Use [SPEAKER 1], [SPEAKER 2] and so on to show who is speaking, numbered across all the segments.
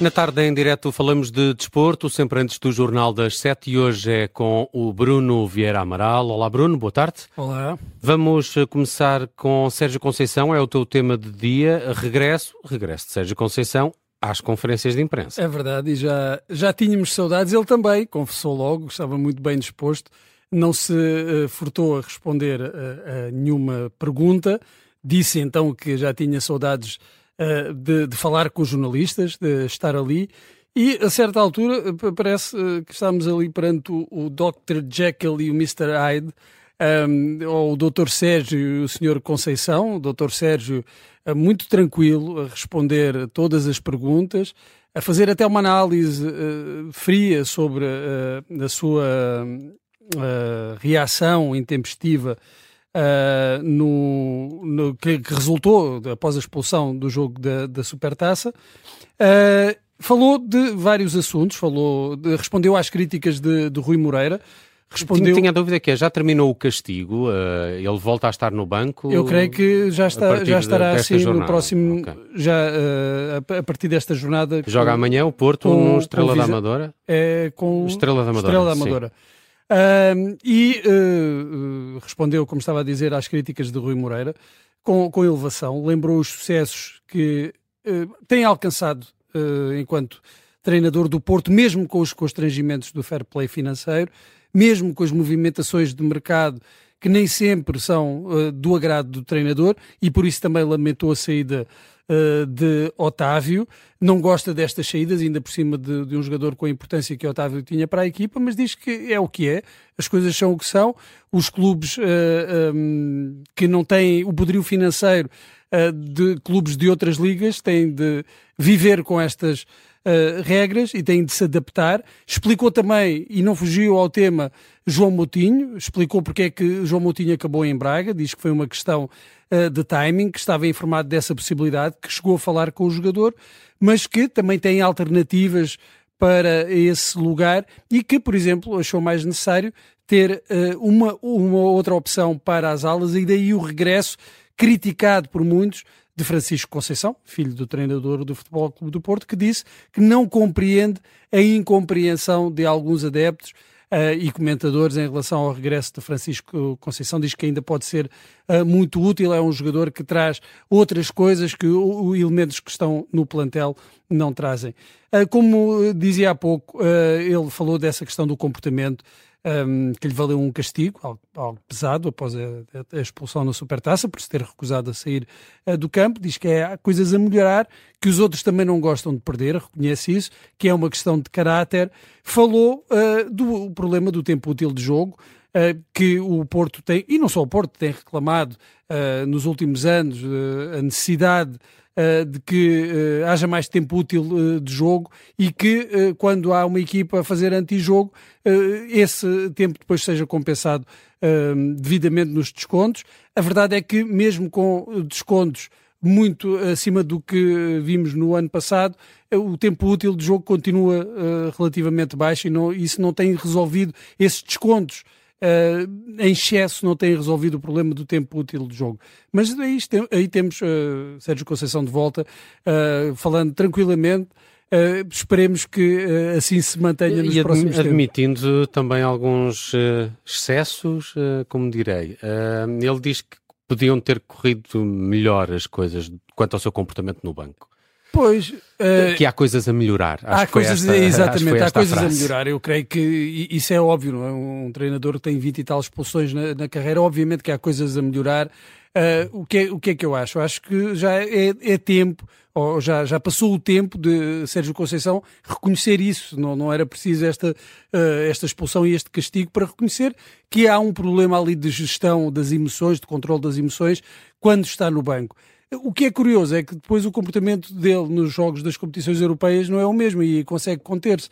[SPEAKER 1] Na tarde em direto falamos de desporto, sempre antes do Jornal das Sete e hoje é com o Bruno Vieira Amaral. Olá Bruno, boa tarde.
[SPEAKER 2] Olá.
[SPEAKER 1] Vamos eh, começar com Sérgio Conceição, é o teu tema de dia. Regresso, regresso de Sérgio Conceição às conferências de imprensa.
[SPEAKER 2] É verdade, e já, já tínhamos saudades. Ele também confessou logo, estava muito bem disposto, não se uh, furtou a responder a, a nenhuma pergunta. Disse então que já tinha saudades uh, de, de, falar com os jornalistas, de estar ali. E a certa altura parece uh, que estamos ali perante o, Dr. Jekyll e o Mr. Hyde, um, ou o Dr. Sérgio e o Sr. Conceição. O Dr. Sérgio uh, muito tranquilo a responder todas as perguntas, a fazer até uma análise fria sobre a sua reação intempestiva uh, no, no que, que, resultou após a expulsão do jogo da, da Supertaça. Uh, falou de vários assuntos, falou, de, respondeu às críticas de, de Rui Moreira.
[SPEAKER 1] Respondeu... Tinha, a dúvida que é, já terminou o castigo, uh, ele volta a estar no banco?
[SPEAKER 2] Eu creio que já, está, já estará assim jornada. no próximo, okay. já uh, a partir desta jornada.
[SPEAKER 1] Joga amanhã o Porto com, no Estrela da Amadora?
[SPEAKER 2] É, com
[SPEAKER 1] Estrela da Amadora.
[SPEAKER 2] Estrela da Amadora. Sim. Uh, e uh, respondeu, como estava a dizer, às críticas de Rui Moreira com, com elevação, lembrou os sucessos que uh, tem alcançado enquanto treinador do Porto, mesmo com os constrangimentos do fair play financeiro, mesmo com as movimentações de mercado que nem sempre são do agrado do treinador, e por isso também lamentou a saída uh, de Otávio. Não gosta destas saídas, ainda por cima de, de, um jogador com a importância que Otávio tinha para a equipa, mas diz que é o que é, as coisas são o que são. Os clubes uh, eh, um, ehm, que não têm o poderio financeiro uh, de clubes de outras ligas têm de viver com estas uh, regras e têm de se adaptar. Explicou também, e não fugiu ao tema, João Moutinho, explicou porque é que João Moutinho acabou em Braga, diz que foi uma questão uh, de timing, que estava informado dessa possibilidade, que chegou a falar com o jogador, mas que também tem alternativas para esse lugar e que, por exemplo, achou mais necessário ter uh, uma, uma outra opção para as alas e daí o regresso criticado por muitos de Francisco Conceição, filho do treinador do Futebol Clube do Porto, que disse que não compreende a incompreensão de alguns adeptos uh, e comentadores em relação ao regresso de Francisco Conceição. Diz que ainda pode ser uh, muito útil, é um jogador que traz outras coisas que os elementos que estão no plantel não trazem. Uh, como dizia há pouco, ele falou dessa questão do comportamento um, que lhe valeu um castigo, algo, algo pesado, após a, a, expulsão na Supertaça, por se ter recusado a sair uh, do campo. Diz que é, há coisas a melhorar, que os outros também não gostam de perder, reconhece isso, que é uma questão de caráter. Falou uh, do problema do tempo útil de jogo, uh, que o Porto tem, e não só o Porto, tem reclamado nos últimos anos a necessidade uh, de que uh, haja mais tempo útil uh, de jogo e que quando há uma equipa a fazer antijogo, esse tempo depois seja compensado devidamente nos descontos. A verdade é que mesmo com descontos muito acima do que vimos no ano passado, o tempo útil de jogo continua relativamente baixo e não, isso não tem resolvido esses descontos uh, em excesso não tem resolvido o problema do tempo útil do jogo. Mas aí, aí temos uh, Sérgio Conceição de volta, uh, falando tranquilamente. Uh, esperemos que uh, assim se mantenha nos e próximos
[SPEAKER 1] tempos. admitindo também alguns uh, excessos, como direi. ele diz que podiam ter corrido melhor as coisas quanto ao seu comportamento no banco.
[SPEAKER 2] Pois.
[SPEAKER 1] Uh, que há coisas a melhorar.
[SPEAKER 2] Acho há coisas, esta, exatamente, há coisas a, a melhorar. Eu creio que isso é óbvio, não é? Um treinador que tem 20 e tal expulsões na, na carreira, obviamente que há coisas a melhorar. Uh, o, que é, o que é que eu acho? Eu acho que já é, é tempo, ou já, já passou o tempo de Sérgio Conceição reconhecer isso. Não, não era preciso esta, uh, esta expulsão e este castigo para reconhecer que há um problema ali de gestão das emoções, de controle das emoções, quando está no banco. O que é curioso é que depois o comportamento dele nos jogos das competições europeias não é o mesmo e consegue conter-se.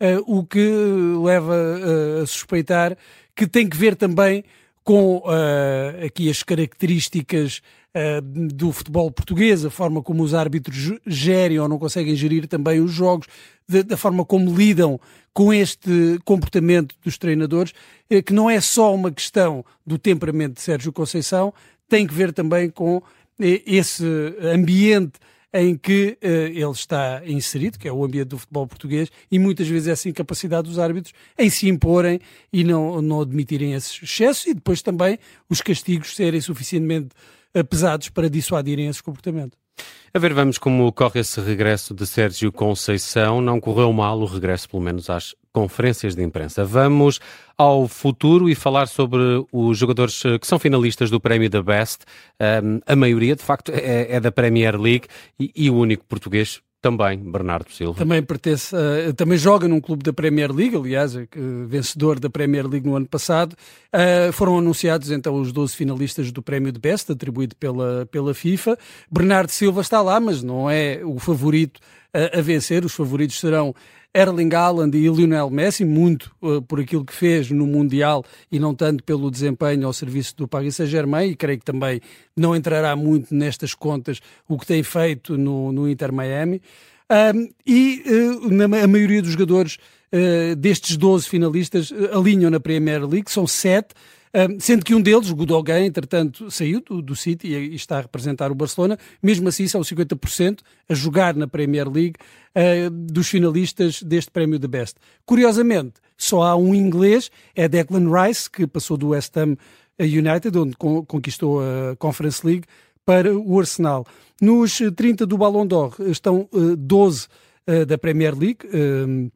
[SPEAKER 2] Uh, o que leva uh, a suspeitar que tem que ver também com uh, aqui as características do futebol português, a forma como os árbitros gerem ou não conseguem gerir também os jogos, de, da forma como lidam com este comportamento dos treinadores, que não é só uma questão do temperamento de Sérgio Conceição, tem que ver também com esse ambiente em que uh, ele está inserido, que é o ambiente do futebol português, e muitas vezes essa incapacidade dos árbitros em se imporem e não, não admitirem esses excessos e depois também os castigos serem suficientemente uh, pesados para dissuadirem esse comportamento.
[SPEAKER 1] A ver, vamos como corre esse regresso de Sérgio Conceição. Não correu mal o regresso, pelo menos às conferências de imprensa. Vamos ao futuro e falar sobre os jogadores eh, que são finalistas do prémio da Best. Um, a maioria, de facto, é, é da Premier League e, e o único português também, Bernardo Silva.
[SPEAKER 2] Também pertence, uh, também joga num clube da Premier League, aliás, uh, vencedor da Premier League no ano passado. Uh, foram anunciados então os 12 finalistas do Prémio de Best, atribuído pela, pela FIFA. Bernardo Silva está lá, mas não é o favorito a vencer. Os favoritos serão Erling Haaland e Lionel Messi, muito uh, por aquilo que fez no Mundial e não tanto pelo desempenho ao serviço do Paris Saint-Germain, e creio que também não entrará muito nestas contas o que tem feito no, no Inter Miami. Um, e uh, na, a maioria dos jogadores uh, destes 12 finalistas alinham na Premier League, são sete sendo que um deles, o Gudogan, entretanto, saiu do, do City e, está a representar o Barcelona, mesmo assim são 50% a jogar na Premier League uh, dos finalistas deste prémio de Best. Curiosamente, só há um inglês, é Declan Rice, que passou do West Ham United, onde conquistou a Conference League, para o Arsenal. Nos 30 do Ballon d'Or estão uh, 12 uh, da Premier League. Uh,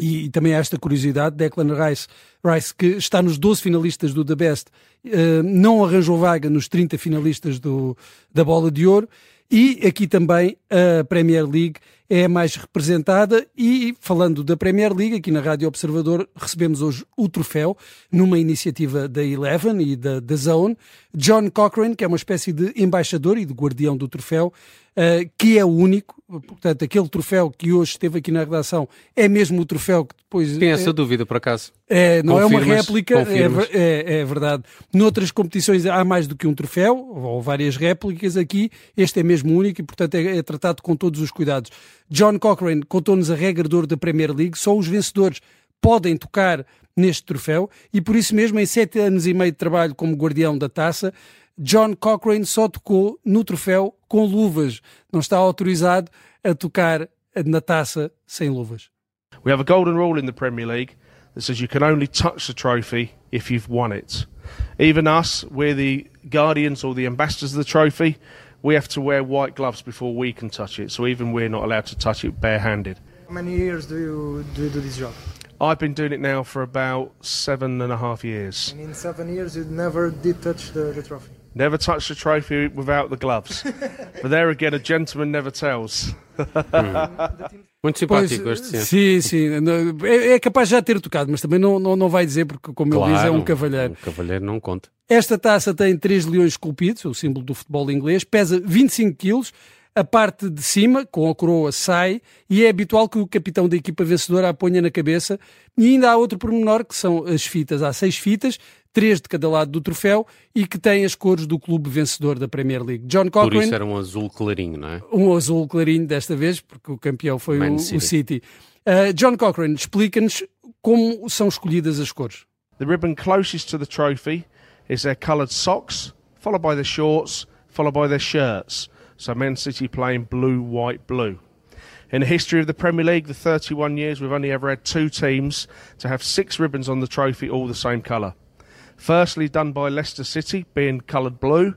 [SPEAKER 2] e, e, também há esta curiosidade, Declan Rice, Rice, que está nos 12 finalistas do The Best, uh, não arranjou vaga nos 30 finalistas do, da Bola de Ouro, e aqui também a Premier League é a mais representada e falando da Premier League, aqui na Rádio Observador recebemos hoje o troféu numa iniciativa da Eleven e da, da Zone. John Cochrane, que é uma espécie de embaixador e de guardião do troféu, uh, que é o único, portanto, aquele troféu que hoje esteve aqui na redação é mesmo o troféu que depois...
[SPEAKER 1] Tem essa é, dúvida, por acaso?
[SPEAKER 2] É, não confirmas, é uma réplica, é, é, é, verdade. Noutras competições há mais do que um troféu, ou várias réplicas aqui, este é mesmo único e, portanto, é, é tratado com todos os cuidados. John Cochrane contou-nos a regra de ouro da Premier League, só os vencedores podem tocar neste troféu e por isso mesmo em sete anos e meio de trabalho como guardião da taça John Cochrane só tocou no troféu com luvas. Não está autorizado a tocar na taça sem luvas.
[SPEAKER 3] We have a golden rule in the Premier League that says you can only touch the trophy if you've won it. Even us, we're the guardians or the ambassadors of the trophy. We have to wear white gloves before we can touch it. So even we're not allowed to touch it barehanded.
[SPEAKER 4] How many years do you do, you do this job?
[SPEAKER 3] I've been doing it now for about seven and a half years.
[SPEAKER 4] And in seven years, you never did touch the, the trophy.
[SPEAKER 3] Never touch the trophy without the gloves. but there again, a gentleman never tells. Hmm.
[SPEAKER 1] Muito simpático pois, este
[SPEAKER 2] Sim, sim. É, é, capaz de já ter tocado, mas também não, não, não vai dizer, porque, como claro, ele diz, é um cavalheiro.
[SPEAKER 1] Um cavalheiro não conta.
[SPEAKER 2] Esta taça tem três leões esculpidos, o símbolo do futebol inglês, pesa 25 quilos a parte de cima, com a coroa, sai e é habitual que o capitão da equipa vencedora a ponha na cabeça. E ainda há outro pormenor, que são as fitas. Há seis fitas, três de cada lado do troféu e que têm as cores do clube vencedor da Premier League.
[SPEAKER 1] John Cochrane... Por isso era um azul clarinho, não é?
[SPEAKER 2] Um azul clarinho desta vez, porque o campeão foi o City. O City. Uh, John Cochrane, explica-nos como são escolhidas as cores.
[SPEAKER 3] The ribbon closest to the trophy is their coloured socks, followed by their shorts, followed by their shirts. So Man City playing blue, white, blue. In the history of the Premier League, the 31 years, we've only ever had two teams to have six ribbons on the trophy, all the same colour. Firstly, done by Leicester City, being coloured blue,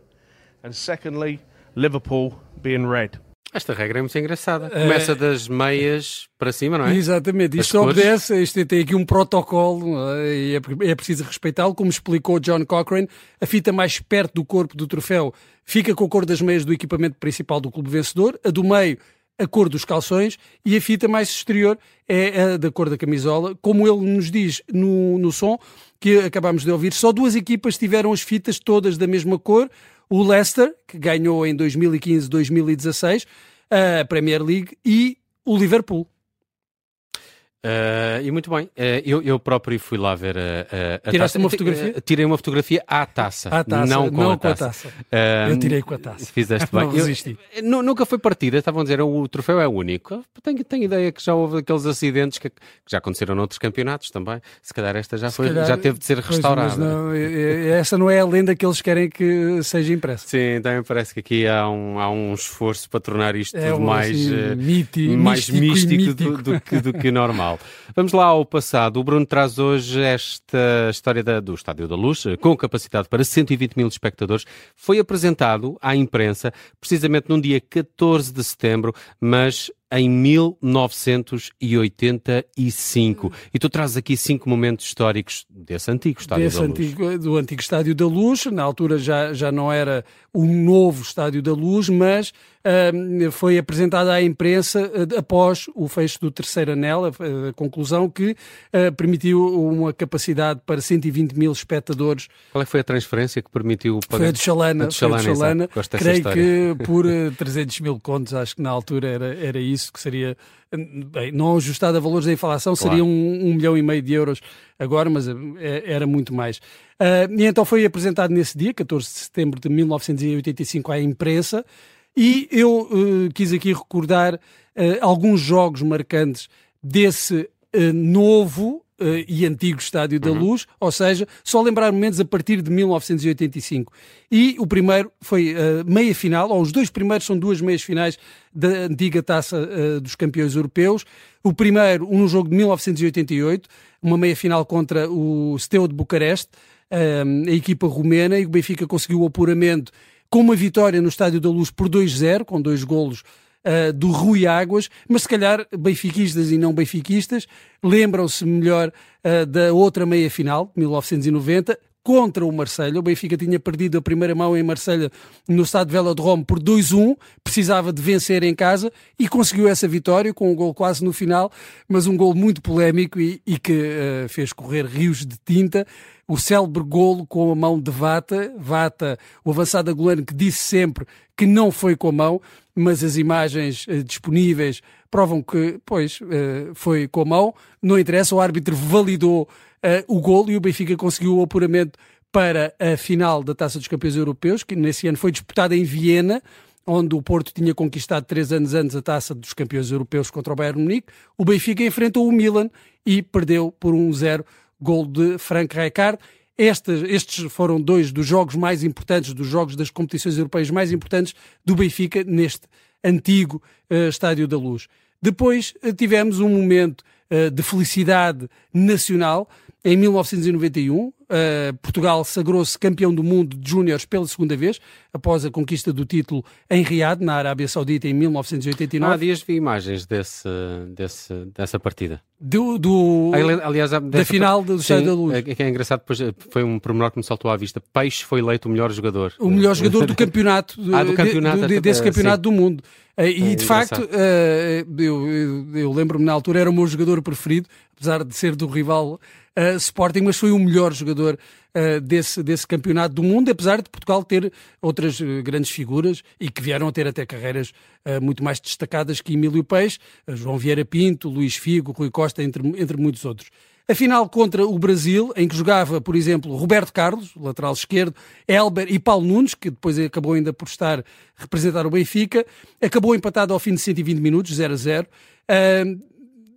[SPEAKER 3] and secondly, Liverpool being red.
[SPEAKER 1] Esta regra é muito engraçada. Começa é... das meias para cima, não é?
[SPEAKER 2] Exatamente. Isto obedece, isto tem aqui um protocolo é? e é, é preciso respeitá-lo. Como explicou John Cochrane, a fita mais perto do corpo do troféu fica com a cor das meias do equipamento principal do clube vencedor, a do meio a cor dos calções e a fita mais exterior é a da cor da camisola. Como ele nos diz no, no som que acabámos de ouvir, só duas equipas tiveram as fitas todas da mesma cor o Leicester, que ganhou em 2015-2016 a Premier League, e o Liverpool.
[SPEAKER 1] Uh, e muito bem, uh, eu, eu, próprio fui lá ver a,
[SPEAKER 2] a, a Tiraste taça. uma fotografia?
[SPEAKER 1] Tirei uma fotografia à taça,
[SPEAKER 2] à taça não, com, não a, taça. com a taça. Uh, eu tirei com a taça.
[SPEAKER 1] Fizeste bem.
[SPEAKER 2] não resisti.
[SPEAKER 1] Eu, nunca foi partida, estavam a dizer o troféu é único. Tenho, tenho ideia que já houve aqueles acidentes que, que, já aconteceram noutros campeonatos também. Se calhar esta já, foi, calhar, já teve de ser restaurada.
[SPEAKER 2] Não, essa não é a lenda que eles querem que seja impressa.
[SPEAKER 1] Sim, também parece que aqui há um, há um esforço para tornar isto
[SPEAKER 2] é
[SPEAKER 1] tudo mais,
[SPEAKER 2] assim, mítico,
[SPEAKER 1] mais
[SPEAKER 2] místico,
[SPEAKER 1] místico, do, do, que, do que normal. Vamos lá ao passado. O Bruno traz hoje esta história da, do Estádio da Luz, com capacidade para 120 mil espectadores. Foi apresentado à imprensa precisamente num dia 14 de setembro, mas em 1985. E tu trazes aqui cinco momentos históricos desse antigo Estádio
[SPEAKER 2] desse
[SPEAKER 1] da
[SPEAKER 2] Luz. do antigo Estádio da Luz. Na altura já, já não era o novo Estádio da Luz, mas uh, foi apresentada à imprensa uh, após o fecho do terceiro anel, a, a conclusão que uh, permitiu uma capacidade para 120 mil espectadores.
[SPEAKER 1] Qual é foi a transferência que permitiu
[SPEAKER 2] pagar? Foi a de Chalana. A de
[SPEAKER 1] Chalana,
[SPEAKER 2] Chalana. Creio que por 300 mil contos, acho que na altura era, era isso isso, que seria, bem, não ajustado a valores da inflação, claro. seria um, um, milhão e meio de euros agora, mas é, era muito mais. Uh, e então foi apresentado nesse dia, 14 de setembro de 1985, à imprensa, e eu uh, quis aqui recordar uh, alguns jogos marcantes desse novo e antigo Estádio da uhum. Luz, ou seja, só lembrar momentos a partir de 1985. E o primeiro foi uh, meia final, ou os dois primeiros são duas meias finais da antiga taça uh, dos campeões europeus. O primeiro, um jogo de 1988, uma meia final contra o Steaua de Bucareste, a equipa romena, e o Benfica conseguiu o apuramento com uma vitória no Estádio da Luz por 2-0, com dois golos uh, do Rui Águas, mas se calhar benfiquistas e não benfiquistas lembram-se melhor uh, da outra meia-final, 1990, contra o Marselha. O Benfica tinha perdido a primeira mão em Marselha no estado de Velodrome por 2-1, precisava de vencer em casa e conseguiu essa vitória com um gol quase no final, mas um gol muito polémico e, e que uh, fez correr rios de tinta. O célebre golo com a mão de Vata, Vata, o avançado goleiro que disse sempre que não foi com a mão, mas as imagens uh, disponíveis provam que, pois, uh, foi com a mão. Não interessa, o árbitro validou o golo e o Benfica conseguiu o apuramento para a final da Taça dos Campeões Europeus, que nesse ano foi disputada em Viena, onde o Porto tinha conquistado três anos antes a Taça dos Campeões Europeus contra o Bayern Munique. O Benfica enfrentou o Milan e perdeu por 1-0, gol de Frank Rijkaard. Estes, estes foram dois dos jogos mais importantes, dos jogos das competições europeias mais importantes do Benfica neste antigo uh, Estádio da Luz. Depois uh, tivemos um momento uh, de felicidade nacional em 1991, Uh, Portugal sagrou-se campeão do mundo de júniores pela segunda vez, após a conquista do título em Riad, na Arábia Saudita, em 1989.
[SPEAKER 1] Há dias vi imagens desse, desse, dessa partida.
[SPEAKER 2] Do, do
[SPEAKER 1] Aliás,
[SPEAKER 2] da final do Estado da Luz.
[SPEAKER 1] É, é engraçado, depois eh, foi um pormenor que me saltou à vista. Peixe foi eleito o melhor jogador.
[SPEAKER 2] O melhor jogador do campeonato,
[SPEAKER 1] ah, do campeonato
[SPEAKER 2] de, de, desse campeonato sim. do mundo. Eh, e é, de facto, eu, eu, eu lembro-me na altura, era o meu jogador preferido, apesar de ser do rival uh, Sporting, mas foi o melhor jogador uh, desse, desse campeonato do mundo, apesar de Portugal ter outras uh, grandes figuras e que vieram a ter até carreiras muito mais destacadas que Emílio Peixe, João Vieira Pinto, Luís Figo, Rui Costa, entre, entre muitos outros. A final contra o Brasil, em que jogava, por exemplo, Roberto Carlos, lateral esquerdo, Elber e Paulo Nunes, que depois acabou ainda por estar representar o Benfica, acabou empatado ao fim de 120 minutos, 0 a 0. Uh,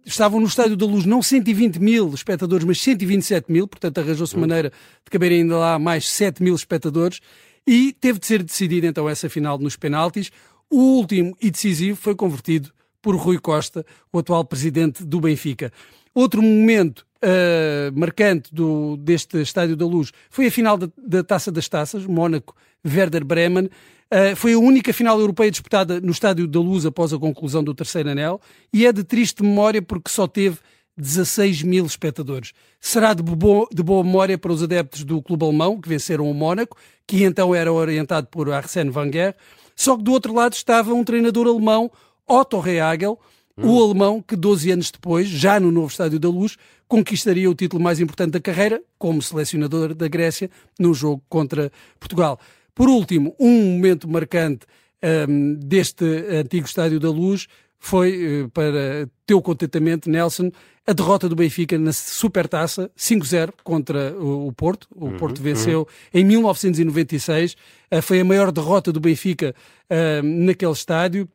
[SPEAKER 2] estavam no Estádio da Luz não 120 mil espectadores, mas 127 mil, portanto arranjou-se maneira de caberem ainda lá mais 7 mil espectadores e teve de ser decidida então essa final nos penaltis. O último e decisivo foi convertido por Rui Costa, o atual presidente do Benfica. Outro momento uh, marcante do, deste Estádio da Luz foi a final da, da Taça das Taças, Mónaco-Werder Bremen, Uh, foi a única final europeia disputada no Estádio da Luz após a conclusão do terceiro anel e é de triste memória porque só teve 16 mil espectadores. Será de, bo de boa memória para os adeptos do clube alemão, que venceram o Mónaco, que então era orientado por Arsène Wenger, só que do outro lado estava um treinador alemão, Otto Rehagel, hum. o alemão que 12 anos depois, já no novo Estádio da Luz, conquistaria o título mais importante da carreira como selecionador da Grécia no jogo contra Portugal. Por último, um momento marcante um, deste antigo Estádio da Luz foi, uh, para teu contentamento, Nelson, a derrota do Benfica na Supertaça, 5-0 contra o, Porto. O uhum, Porto venceu uhum. em 1996. Uh, foi a maior derrota do Benfica uh, naquele estádio.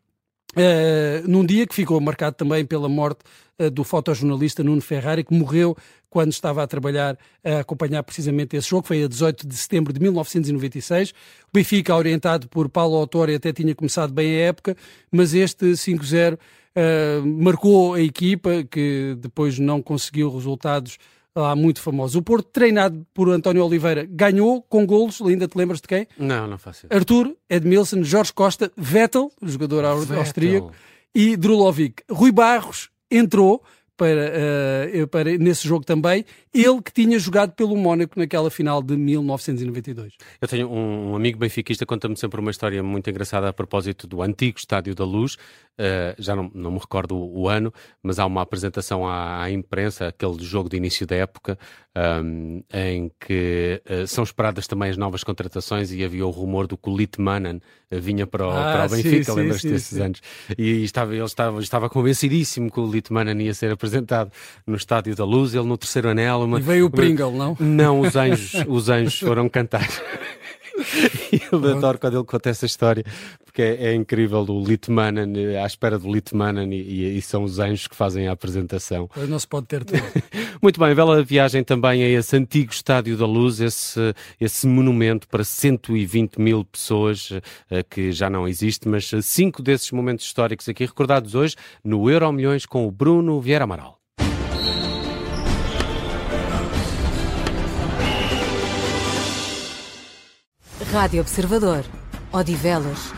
[SPEAKER 2] Uh, num dia que ficou marcado também pela morte uh, do fotojornalista Nuno Ferrari, que morreu quando estava a trabalhar a acompanhar precisamente esse jogo, foi a 18 de setembro de 1996. O Benfica, orientado por Paulo Autori, até tinha começado bem a época, mas este 5-0 uh, eh, marcou a equipa, que depois não conseguiu resultados lá muito famosos. O Porto, treinado por António Oliveira, ganhou com golos, ainda te lembras de quem?
[SPEAKER 1] Não, não faço
[SPEAKER 2] isso. Arthur, Edmilson, Jorge Costa, Vettel, jogador Vettel. austríaco, e Drulovic. Rui Barros entrou, para, uh, para, nesse jogo também, ele que tinha jogado pelo Mónaco naquela final de 1992.
[SPEAKER 1] Eu tenho um, amigo benfiquista conta-me sempre uma história muito engraçada a propósito do antigo Estádio da Luz, uh, já não, não me recordo o, o, ano, mas há uma apresentação à, à imprensa, aquele jogo de início da época, um, em que uh, são esperadas também as novas contratações e havia o rumor do que o Litmanen vinha para o, ah, para o Benfica, lembras-te desses sim. anos? E estava, ele estava, estava convencidíssimo que o Litmanen ia ser apresentado no Estádio da Luz, ele no terceiro anel.
[SPEAKER 2] Uma... E veio o Pringle, não?
[SPEAKER 1] Não, os anjos, os anjos foram cantar. eu adoro quando ele conta essa história, porque é, é incrível o Litmanen, à espera do Litmanen, e, e, são os anjos que fazem a apresentação.
[SPEAKER 2] Não se pode ter tudo.
[SPEAKER 1] Muito bem, bela viagem também a esse antigo Estádio da Luz, esse, esse monumento para 120 mil pessoas uh, que já não existe, mas cinco desses momentos históricos aqui recordados hoje no Euro Milhões com o Bruno Vieira Amaral.
[SPEAKER 5] Rádio Observador. Odivelas.